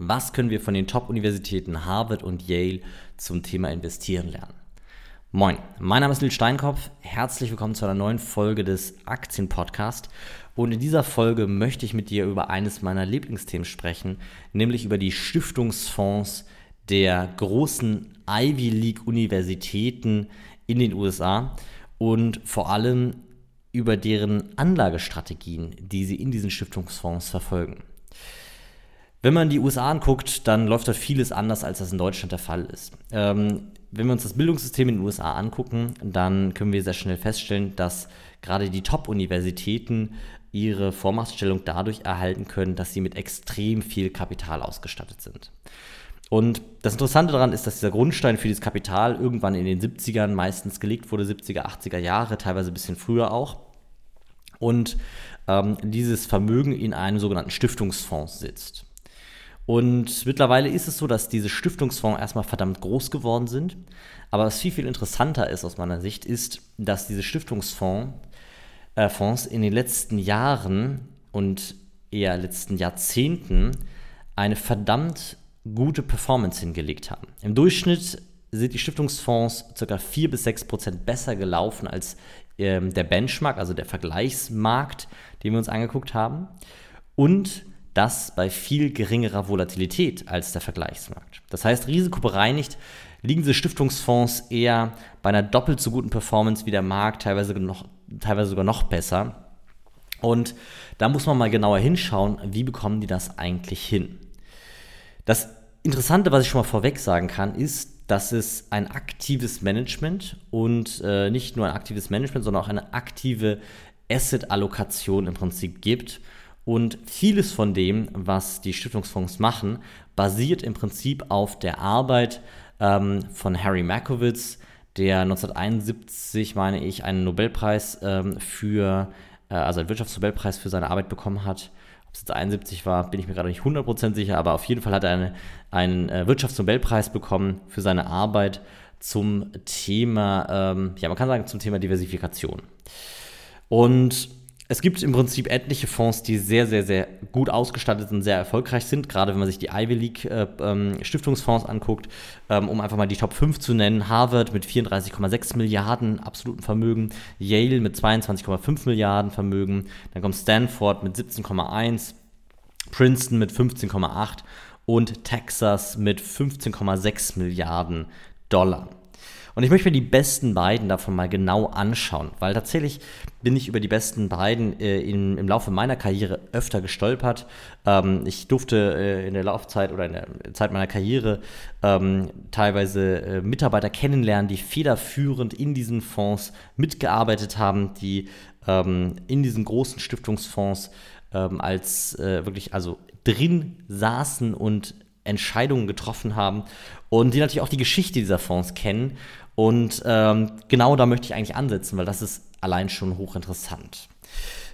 Was können wir von den Top-Universitäten Harvard und Yale zum Thema Investieren lernen? Moin, mein Name ist Nils Steinkopf. Herzlich willkommen zu einer neuen Folge des Aktienpodcast. Und in dieser Folge möchte ich mit dir über eines meiner Lieblingsthemen sprechen, nämlich über die Stiftungsfonds der großen Ivy League Universitäten in den USA und vor allem über deren Anlagestrategien, die sie in diesen Stiftungsfonds verfolgen. Wenn man die USA anguckt, dann läuft dort vieles anders, als das in Deutschland der Fall ist. Ähm, wenn wir uns das Bildungssystem in den USA angucken, dann können wir sehr schnell feststellen, dass gerade die Top-Universitäten ihre Vormachtstellung dadurch erhalten können, dass sie mit extrem viel Kapital ausgestattet sind. Und das Interessante daran ist, dass dieser Grundstein für dieses Kapital irgendwann in den 70ern meistens gelegt wurde, 70er, 80er Jahre, teilweise ein bisschen früher auch. Und ähm, dieses Vermögen in einem sogenannten Stiftungsfonds sitzt. Und mittlerweile ist es so, dass diese Stiftungsfonds erstmal verdammt groß geworden sind. Aber was viel, viel interessanter ist aus meiner Sicht, ist, dass diese Stiftungsfonds äh, Fonds in den letzten Jahren und eher letzten Jahrzehnten eine verdammt gute Performance hingelegt haben. Im Durchschnitt sind die Stiftungsfonds ca. 4 bis 6 Prozent besser gelaufen als ähm, der Benchmark, also der Vergleichsmarkt, den wir uns angeguckt haben. Und das bei viel geringerer Volatilität als der Vergleichsmarkt. Das heißt, risikobereinigt liegen diese Stiftungsfonds eher bei einer doppelt so guten Performance wie der Markt, teilweise, noch, teilweise sogar noch besser. Und da muss man mal genauer hinschauen, wie bekommen die das eigentlich hin. Das Interessante, was ich schon mal vorweg sagen kann, ist, dass es ein aktives Management und äh, nicht nur ein aktives Management, sondern auch eine aktive Asset-Allokation im Prinzip gibt und vieles von dem, was die Stiftungsfonds machen, basiert im Prinzip auf der Arbeit ähm, von Harry Markowitz, der 1971, meine ich, einen Nobelpreis ähm, für, äh, also einen Wirtschaftsnobelpreis für seine Arbeit bekommen hat. Ob es jetzt 71 war, bin ich mir gerade nicht 100% sicher, aber auf jeden Fall hat er eine, einen äh, Wirtschaftsnobelpreis bekommen für seine Arbeit zum Thema, ähm, ja, man kann sagen, zum Thema Diversifikation. Und es gibt im Prinzip etliche Fonds, die sehr, sehr, sehr gut ausgestattet und sehr erfolgreich sind, gerade wenn man sich die Ivy League äh, ähm, Stiftungsfonds anguckt, ähm, um einfach mal die Top 5 zu nennen. Harvard mit 34,6 Milliarden absoluten Vermögen, Yale mit 22,5 Milliarden Vermögen, dann kommt Stanford mit 17,1, Princeton mit 15,8 und Texas mit 15,6 Milliarden Dollar. Und ich möchte mir die besten beiden davon mal genau anschauen, weil tatsächlich bin ich über die besten beiden äh, in, im Laufe meiner Karriere öfter gestolpert. Ähm, ich durfte äh, in der Laufzeit oder in der Zeit meiner Karriere ähm, teilweise äh, Mitarbeiter kennenlernen, die federführend in diesen Fonds mitgearbeitet haben, die ähm, in diesen großen Stiftungsfonds ähm, als äh, wirklich also drin saßen und Entscheidungen getroffen haben und die natürlich auch die Geschichte dieser Fonds kennen und ähm, genau da möchte ich eigentlich ansetzen, weil das ist allein schon hochinteressant.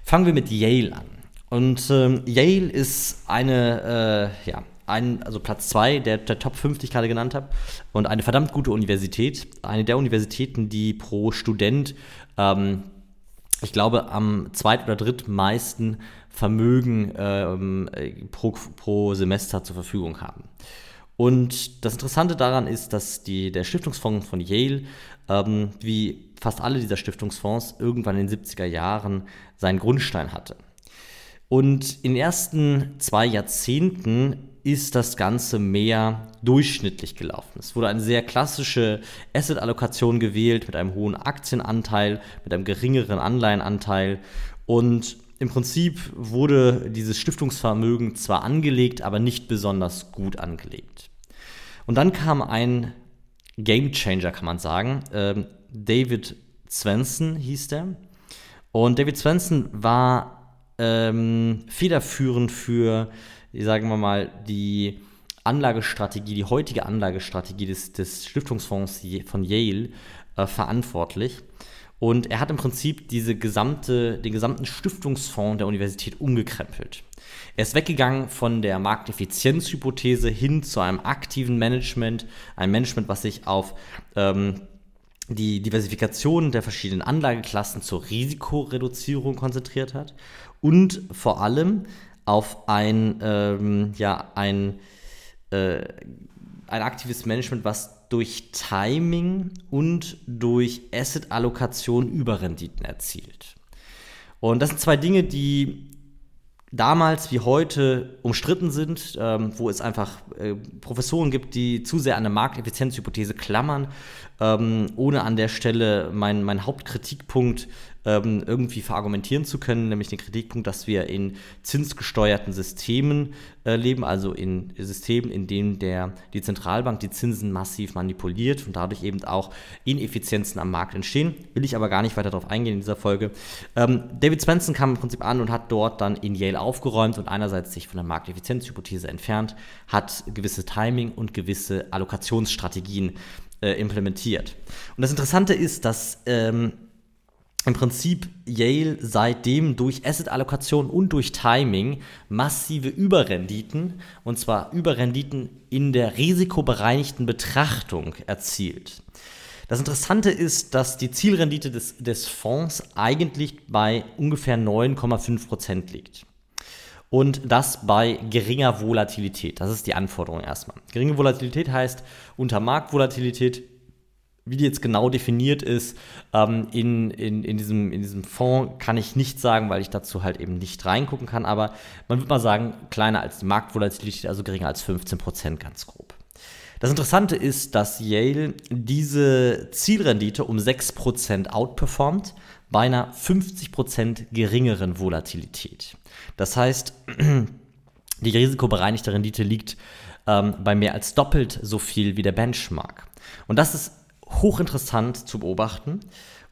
Fangen wir mit Yale an. Und ähm, Yale ist eine, äh, ja, ein, also Platz 2 der, der Top 5, die ich gerade genannt habe, und eine verdammt gute Universität. Eine der Universitäten, die pro Student, ähm, ich glaube, am zweit- oder drittmeisten Vermögen ähm, pro, pro Semester zur Verfügung haben. Und das Interessante daran ist, dass die, der Stiftungsfonds von Yale, ähm, wie fast alle dieser Stiftungsfonds, irgendwann in den 70er Jahren seinen Grundstein hatte. Und in den ersten zwei Jahrzehnten ist das Ganze mehr durchschnittlich gelaufen. Es wurde eine sehr klassische Asset-Allokation gewählt mit einem hohen Aktienanteil, mit einem geringeren Anleihenanteil und im Prinzip wurde dieses Stiftungsvermögen zwar angelegt, aber nicht besonders gut angelegt. Und dann kam ein Game Changer, kann man sagen. Ähm, David Svensson hieß der. Und David Svensson war ähm, federführend für, sagen wir mal, die Anlagestrategie, die heutige Anlagestrategie des, des Stiftungsfonds von Yale äh, verantwortlich. Und er hat im Prinzip diese gesamte, den gesamten Stiftungsfonds der Universität umgekrempelt. Er ist weggegangen von der Markteffizienzhypothese hin zu einem aktiven Management, ein Management, was sich auf ähm, die Diversifikation der verschiedenen Anlageklassen zur Risikoreduzierung konzentriert hat und vor allem auf ein, ähm, ja, ein äh, ein aktives Management, was durch Timing und durch Asset-Allokation Überrenditen erzielt. Und das sind zwei Dinge, die damals wie heute umstritten sind, ähm, wo es einfach äh, Professoren gibt, die zu sehr an der Markteffizienzhypothese klammern, ähm, ohne an der Stelle mein, mein Hauptkritikpunkt ähm, irgendwie verargumentieren zu können, nämlich den Kritikpunkt, dass wir in zinsgesteuerten Systemen äh, leben, also in Systemen, in denen der, die Zentralbank die Zinsen massiv manipuliert und dadurch eben auch Ineffizienzen am Markt entstehen. Will ich aber gar nicht weiter darauf eingehen in dieser Folge. Ähm, David Spencer kam im Prinzip an und hat dort dann in Yale aufgeräumt und einerseits sich von der Markteffizienzhypothese entfernt, hat gewisse Timing und gewisse Allokationsstrategien äh, implementiert. Und das Interessante ist, dass ähm, im Prinzip Yale seitdem durch Asset-Allokation und durch Timing massive Überrenditen, und zwar Überrenditen in der risikobereinigten Betrachtung erzielt. Das Interessante ist, dass die Zielrendite des, des Fonds eigentlich bei ungefähr 9,5% liegt. Und das bei geringer Volatilität. Das ist die Anforderung erstmal. Geringe Volatilität heißt unter Marktvolatilität wie die jetzt genau definiert ist, ähm, in, in, in, diesem, in diesem Fonds kann ich nicht sagen, weil ich dazu halt eben nicht reingucken kann. Aber man würde mal sagen, kleiner als die Marktvolatilität, also geringer als 15 Prozent ganz grob. Das Interessante ist, dass Yale diese Zielrendite um 6% outperformt bei einer 50% geringeren Volatilität. Das heißt, die risikobereinigte Rendite liegt ähm, bei mehr als doppelt so viel wie der Benchmark. Und das ist hochinteressant zu beobachten.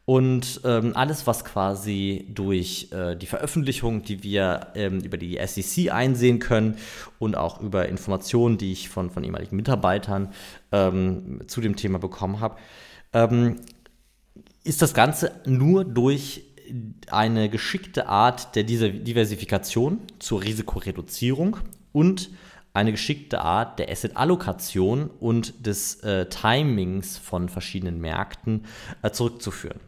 Und ähm, alles, was quasi durch äh, die Veröffentlichung, die wir ähm, über die SEC einsehen können und auch über Informationen, die ich von, von ehemaligen Mitarbeitern ähm, zu dem Thema bekommen habe, ähm, ist das Ganze nur durch eine geschickte Art der Diversifikation zur Risikoreduzierung und eine geschickte Art der Asset-Allokation und des äh, Timings von verschiedenen Märkten äh, zurückzuführen.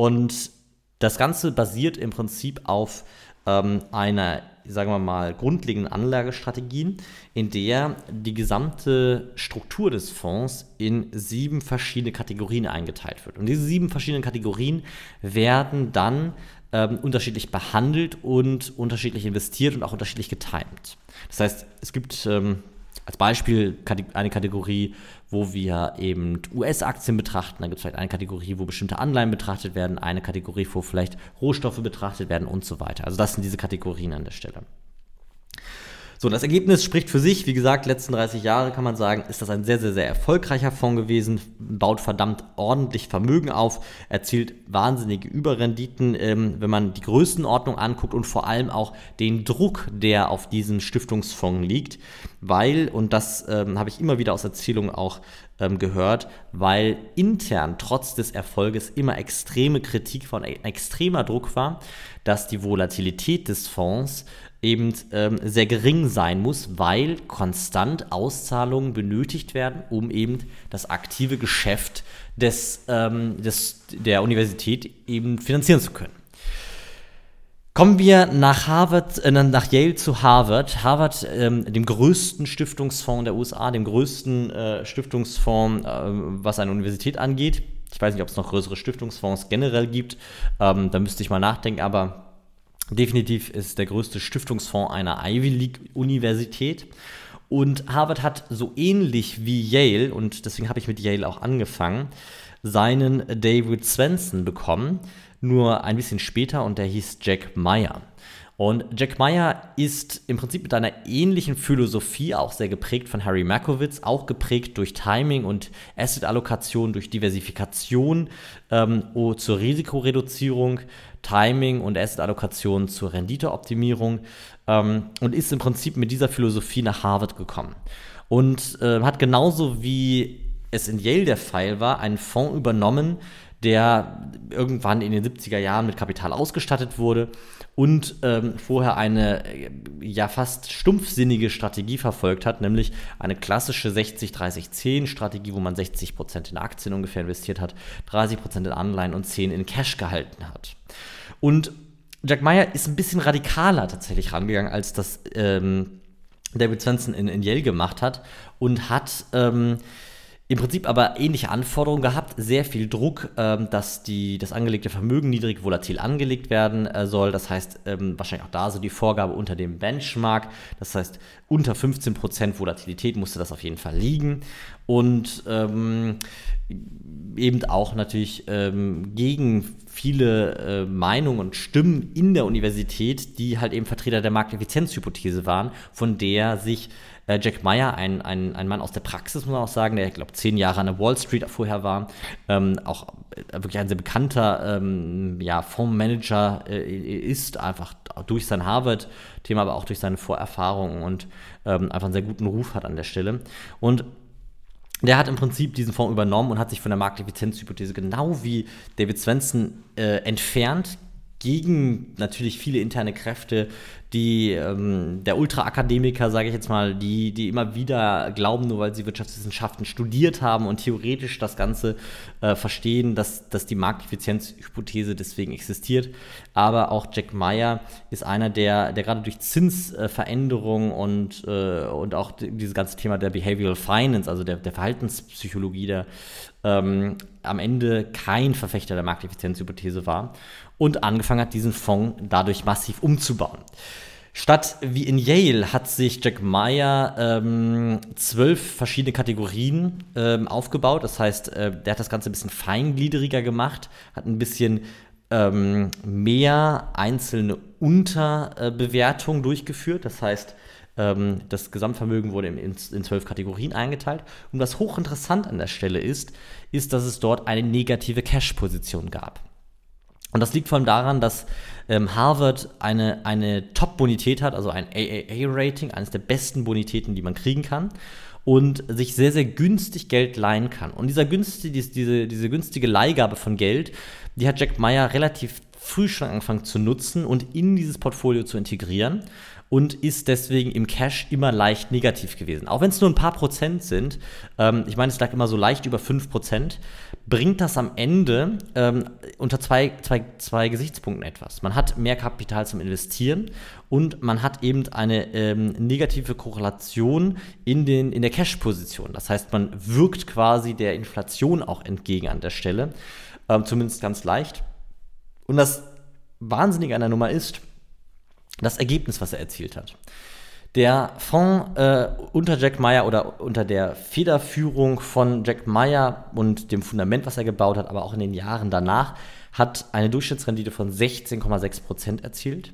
Und das Ganze basiert im Prinzip auf ähm, einer, sagen wir mal, grundlegenden Anlagestrategien, in der die gesamte Struktur des Fonds in sieben verschiedene Kategorien eingeteilt wird. Und diese sieben verschiedenen Kategorien werden dann ähm, unterschiedlich behandelt und unterschiedlich investiert und auch unterschiedlich getimt. Das heißt, es gibt ähm, als Beispiel eine Kategorie, wo wir eben US-Aktien betrachten, dann gibt es vielleicht eine Kategorie, wo bestimmte Anleihen betrachtet werden, eine Kategorie, wo vielleicht Rohstoffe betrachtet werden und so weiter. Also das sind diese Kategorien an der Stelle. So, das Ergebnis spricht für sich. Wie gesagt, letzten 30 Jahre kann man sagen, ist das ein sehr, sehr, sehr erfolgreicher Fonds gewesen, baut verdammt ordentlich Vermögen auf, erzielt wahnsinnige Überrenditen, ähm, wenn man die Größenordnung anguckt und vor allem auch den Druck, der auf diesen Stiftungsfonds liegt, weil, und das ähm, habe ich immer wieder aus Erzählungen auch ähm, gehört, weil intern trotz des Erfolges immer extreme Kritik von extremer Druck war, dass die Volatilität des Fonds eben ähm, sehr gering sein muss, weil konstant Auszahlungen benötigt werden, um eben das aktive Geschäft des, ähm, des, der Universität eben finanzieren zu können. Kommen wir nach Harvard, äh, nach Yale zu Harvard. Harvard, ähm, dem größten Stiftungsfonds der USA, dem größten äh, Stiftungsfonds, äh, was eine Universität angeht. Ich weiß nicht, ob es noch größere Stiftungsfonds generell gibt. Ähm, da müsste ich mal nachdenken, aber Definitiv ist der größte Stiftungsfonds einer Ivy League-Universität. Und Harvard hat so ähnlich wie Yale, und deswegen habe ich mit Yale auch angefangen, seinen David Swenson bekommen, nur ein bisschen später und der hieß Jack Meyer. Und Jack Meyer ist im Prinzip mit einer ähnlichen Philosophie, auch sehr geprägt von Harry Markowitz, auch geprägt durch Timing und Asset-Allokation, durch Diversifikation ähm, zur Risikoreduzierung, Timing und Asset-Allokation zur Renditeoptimierung ähm, und ist im Prinzip mit dieser Philosophie nach Harvard gekommen. Und äh, hat genauso wie es in Yale der Fall war, einen Fonds übernommen, der irgendwann in den 70er Jahren mit Kapital ausgestattet wurde und ähm, vorher eine äh, ja fast stumpfsinnige Strategie verfolgt hat, nämlich eine klassische 60-30-10-Strategie, wo man 60% in Aktien ungefähr investiert hat, 30% in Anleihen und 10% in Cash gehalten hat. Und Jack Meyer ist ein bisschen radikaler tatsächlich rangegangen, als das ähm, David Svensson in, in Yale gemacht hat und hat ähm, im Prinzip aber ähnliche Anforderungen gehabt, sehr viel Druck, ähm, dass die, das angelegte Vermögen niedrig volatil angelegt werden äh, soll. Das heißt, ähm, wahrscheinlich auch da so die Vorgabe unter dem Benchmark. Das heißt, unter 15% Volatilität musste das auf jeden Fall liegen. Und ähm, eben auch natürlich ähm, gegen viele äh, Meinungen und Stimmen in der Universität, die halt eben Vertreter der Markteffizienzhypothese waren, von der sich äh, Jack Meyer, ein, ein, ein Mann aus der Praxis, muss man auch sagen, der, ich glaube, zehn Jahre an der Wall Street vorher war, ähm, auch äh, wirklich ein sehr bekannter ähm, ja, Fondsmanager äh, ist, einfach durch sein Harvard-Thema, aber auch durch seine Vorerfahrungen und ähm, einfach einen sehr guten Ruf hat an der Stelle. Und der hat im Prinzip diesen Fonds übernommen und hat sich von der Markteffizienzhypothese genau wie David Svensson äh, entfernt, gegen natürlich viele interne Kräfte, die ähm, der Ultra-Akademiker, sage ich jetzt mal, die, die immer wieder glauben, nur weil sie Wirtschaftswissenschaften studiert haben und theoretisch das Ganze äh, verstehen, dass, dass die Markteffizienzhypothese deswegen existiert. Aber auch Jack Meyer ist einer, der, der gerade durch Zinsveränderungen und, äh, und auch dieses ganze Thema der Behavioral Finance, also der, der Verhaltenspsychologie, der ähm, am Ende kein Verfechter der Markteffizienzhypothese war und angefangen hat, diesen Fonds dadurch massiv umzubauen. Statt wie in Yale hat sich Jack Meyer ähm, zwölf verschiedene Kategorien ähm, aufgebaut. Das heißt, äh, der hat das Ganze ein bisschen feingliedriger gemacht, hat ein bisschen ähm, mehr einzelne Unterbewertungen durchgeführt. Das heißt, ähm, das Gesamtvermögen wurde in, in zwölf Kategorien eingeteilt. Und was hochinteressant an der Stelle ist, ist, dass es dort eine negative Cash-Position gab. Und das liegt vor allem daran, dass ähm, Harvard eine, eine Top-Bonität hat, also ein AAA-Rating, eines der besten Bonitäten, die man kriegen kann und sich sehr, sehr günstig Geld leihen kann. Und dieser günstige, diese, diese günstige Leihgabe von Geld, die hat Jack Meyer relativ früh schon angefangen zu nutzen und in dieses Portfolio zu integrieren und ist deswegen im Cash immer leicht negativ gewesen. Auch wenn es nur ein paar Prozent sind, ähm, ich meine, es lag immer so leicht über 5 Prozent, bringt das am Ende ähm, unter zwei, zwei, zwei Gesichtspunkten etwas. Man hat mehr Kapital zum Investieren und man hat eben eine ähm, negative Korrelation in, den, in der Cash-Position. Das heißt, man wirkt quasi der Inflation auch entgegen an der Stelle, ähm, zumindest ganz leicht. Und das Wahnsinnige an der Nummer ist, das Ergebnis, was er erzielt hat. Der Fonds äh, unter Jack Meyer oder unter der Federführung von Jack Meyer und dem Fundament, was er gebaut hat, aber auch in den Jahren danach, hat eine Durchschnittsrendite von 16,6% erzielt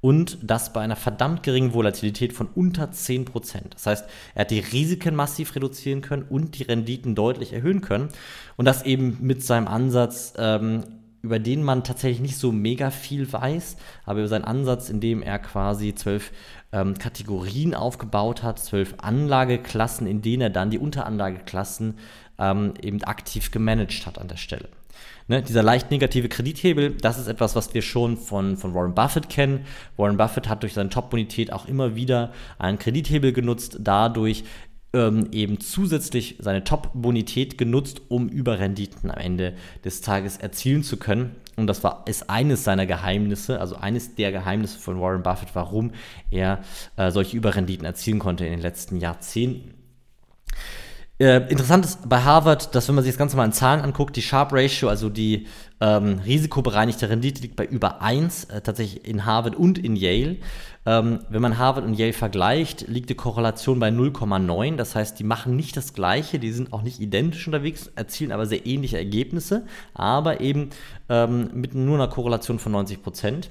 und das bei einer verdammt geringen Volatilität von unter 10%. Das heißt, er hat die Risiken massiv reduzieren können und die Renditen deutlich erhöhen können und das eben mit seinem Ansatz, ähm, über den man tatsächlich nicht so mega viel weiß, aber über seinen Ansatz, in dem er quasi zwölf ähm, Kategorien aufgebaut hat, zwölf Anlageklassen, in denen er dann die Unteranlageklassen ähm, eben aktiv gemanagt hat an der Stelle. Ne, dieser leicht negative Kredithebel, das ist etwas, was wir schon von, von Warren Buffett kennen. Warren Buffett hat durch seine Top-Bonität auch immer wieder einen Kredithebel genutzt, dadurch ähm, eben zusätzlich seine Top-Bonität genutzt, um Überrenditen am Ende des Tages erzielen zu können. Und das war, ist eines seiner Geheimnisse, also eines der Geheimnisse von Warren Buffett, warum er äh, solche Überrenditen erzielen konnte in den letzten Jahrzehnten. Äh, interessant ist bei Harvard, dass wenn man sich das Ganze mal in Zahlen anguckt, die Sharp Ratio, also die ähm, risikobereinigte Rendite, liegt bei über 1, äh, tatsächlich in Harvard und in Yale. Ähm, wenn man Harvard und Yale vergleicht, liegt die Korrelation bei 0,9. Das heißt, die machen nicht das Gleiche, die sind auch nicht identisch unterwegs, erzielen aber sehr ähnliche Ergebnisse, aber eben ähm, mit nur einer Korrelation von 90 Prozent.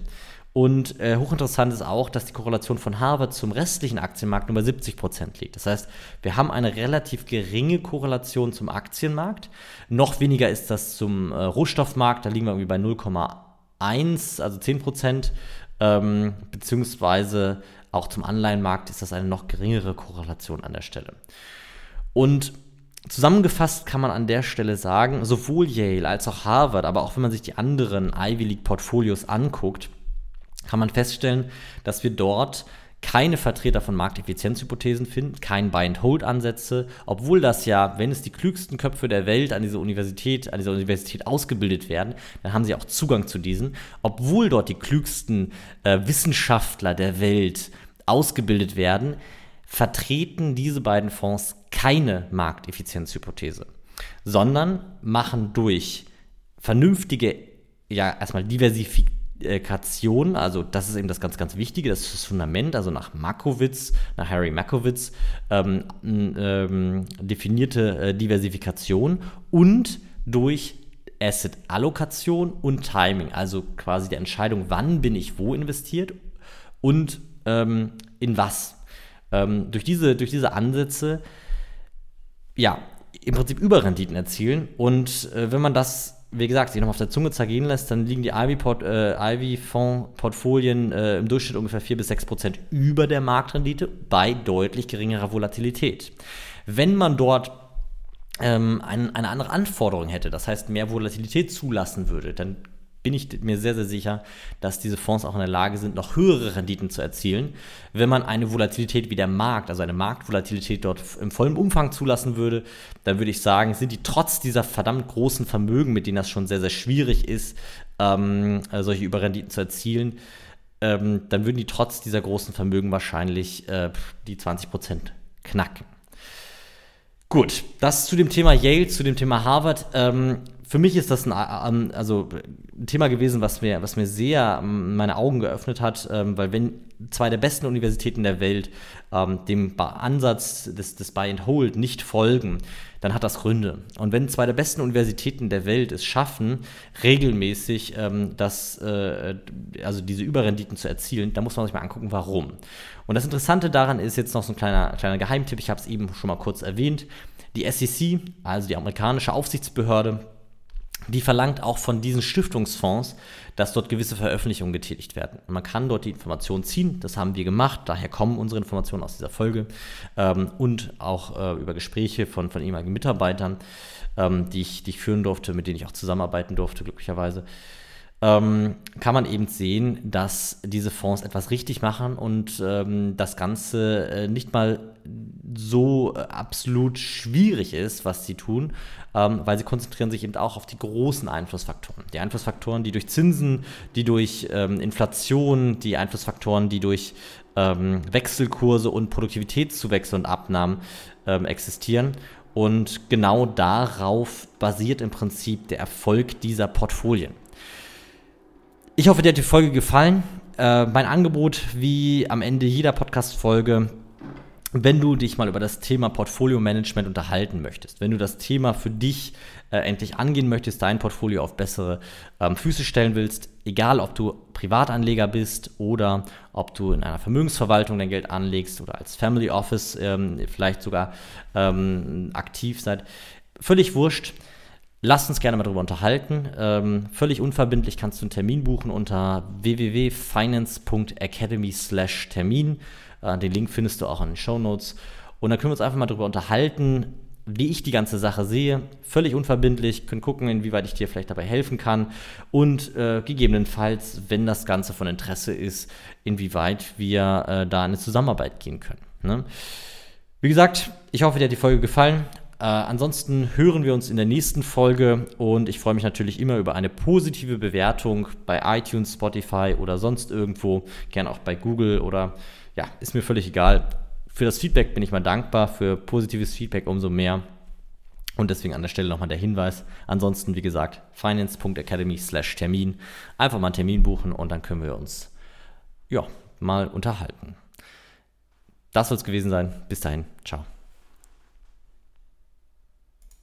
Und äh, hochinteressant ist auch, dass die Korrelation von Harvard zum restlichen Aktienmarkt nur bei 70 Prozent liegt. Das heißt, wir haben eine relativ geringe Korrelation zum Aktienmarkt. Noch weniger ist das zum äh, Rohstoffmarkt. Da liegen wir irgendwie bei 0,1, also 10 Prozent. Ähm, beziehungsweise auch zum Anleihenmarkt ist das eine noch geringere Korrelation an der Stelle. Und Zusammengefasst kann man an der Stelle sagen, sowohl Yale als auch Harvard, aber auch wenn man sich die anderen Ivy League Portfolios anguckt, kann man feststellen, dass wir dort keine Vertreter von Markteffizienzhypothesen finden, kein Buy-and-Hold-Ansätze, obwohl das ja, wenn es die klügsten Köpfe der Welt an dieser Universität, an dieser Universität ausgebildet werden, dann haben sie auch Zugang zu diesen, obwohl dort die klügsten äh, Wissenschaftler der Welt ausgebildet werden, vertreten diese beiden Fonds keine Markteffizienzhypothese, sondern machen durch vernünftige, ja, erstmal Diversifikation, also das ist eben das ganz, ganz Wichtige, das ist das Fundament, also nach Makowitz, nach Harry Makowitz, ähm, ähm, definierte äh, Diversifikation und durch Asset-Allokation und Timing, also quasi die Entscheidung, wann bin ich wo investiert und ähm, in was. Ähm, durch, diese, durch diese Ansätze, ja, im Prinzip Überrenditen erzielen. Und äh, wenn man das, wie gesagt, sich noch auf der Zunge zergehen lässt, dann liegen die Ivy-Fonds-Portfolien äh, äh, im Durchschnitt ungefähr 4 bis 6 Prozent über der Marktrendite bei deutlich geringerer Volatilität. Wenn man dort ähm, ein, eine andere Anforderung hätte, das heißt mehr Volatilität zulassen würde, dann bin ich mir sehr, sehr sicher, dass diese Fonds auch in der Lage sind, noch höhere Renditen zu erzielen. Wenn man eine Volatilität wie der Markt, also eine Marktvolatilität dort im vollen Umfang zulassen würde, dann würde ich sagen, sind die trotz dieser verdammt großen Vermögen, mit denen das schon sehr, sehr schwierig ist, ähm, solche Überrenditen zu erzielen, ähm, dann würden die trotz dieser großen Vermögen wahrscheinlich äh, die 20% knacken. Gut, das zu dem Thema Yale, zu dem Thema Harvard. Ähm, für mich ist das ein, also ein Thema gewesen, was mir, was mir sehr meine Augen geöffnet hat, ähm, weil wenn zwei der besten Universitäten der Welt ähm, dem Ansatz des, des Buy and Hold nicht folgen, dann hat das Gründe. Und wenn zwei der besten Universitäten der Welt es schaffen, regelmäßig ähm, das, äh, also diese Überrenditen zu erzielen, dann muss man sich mal angucken, warum. Und das Interessante daran ist jetzt noch so ein kleiner, kleiner Geheimtipp, ich habe es eben schon mal kurz erwähnt. Die SEC, also die amerikanische Aufsichtsbehörde, die verlangt auch von diesen Stiftungsfonds, dass dort gewisse Veröffentlichungen getätigt werden. Man kann dort die Informationen ziehen, das haben wir gemacht, daher kommen unsere Informationen aus dieser Folge ähm, und auch äh, über Gespräche von, von ehemaligen Mitarbeitern, ähm, die, ich, die ich führen durfte, mit denen ich auch zusammenarbeiten durfte, glücklicherweise ähm, kann man eben sehen, dass diese Fonds etwas richtig machen und ähm, das Ganze äh, nicht mal so äh, absolut schwierig ist, was sie tun, ähm, weil sie konzentrieren sich eben auch auf die großen Einflussfaktoren. Die Einflussfaktoren, die durch Zinsen, die durch ähm, Inflation, die Einflussfaktoren, die durch ähm, Wechselkurse und Produktivitätszuwächse und Abnahmen ähm, existieren. Und genau darauf basiert im Prinzip der Erfolg dieser Portfolien. Ich hoffe, dir hat die Folge gefallen. Äh, mein Angebot, wie am Ende jeder Podcast-Folge, wenn du dich mal über das Thema Portfolio-Management unterhalten möchtest, wenn du das Thema für dich äh, endlich angehen möchtest, dein Portfolio auf bessere ähm, Füße stellen willst, egal ob du Privatanleger bist oder ob du in einer Vermögensverwaltung dein Geld anlegst oder als Family Office ähm, vielleicht sogar ähm, aktiv seid, völlig wurscht. Lasst uns gerne mal darüber unterhalten. Ähm, völlig unverbindlich kannst du einen Termin buchen unter www.finance.academy/termin. Äh, den Link findest du auch in den Show Notes. Und dann können wir uns einfach mal darüber unterhalten, wie ich die ganze Sache sehe. Völlig unverbindlich, können gucken, inwieweit ich dir vielleicht dabei helfen kann. Und äh, gegebenenfalls, wenn das Ganze von Interesse ist, inwieweit wir äh, da in eine Zusammenarbeit gehen können. Ne? Wie gesagt, ich hoffe, dir hat die Folge gefallen. Äh, ansonsten hören wir uns in der nächsten Folge und ich freue mich natürlich immer über eine positive Bewertung bei iTunes, Spotify oder sonst irgendwo, gern auch bei Google oder ja, ist mir völlig egal. Für das Feedback bin ich mal dankbar, für positives Feedback umso mehr. Und deswegen an der Stelle nochmal der Hinweis. Ansonsten, wie gesagt, finance.academy slash Termin. Einfach mal einen Termin buchen und dann können wir uns ja, mal unterhalten. Das soll es gewesen sein. Bis dahin. Ciao.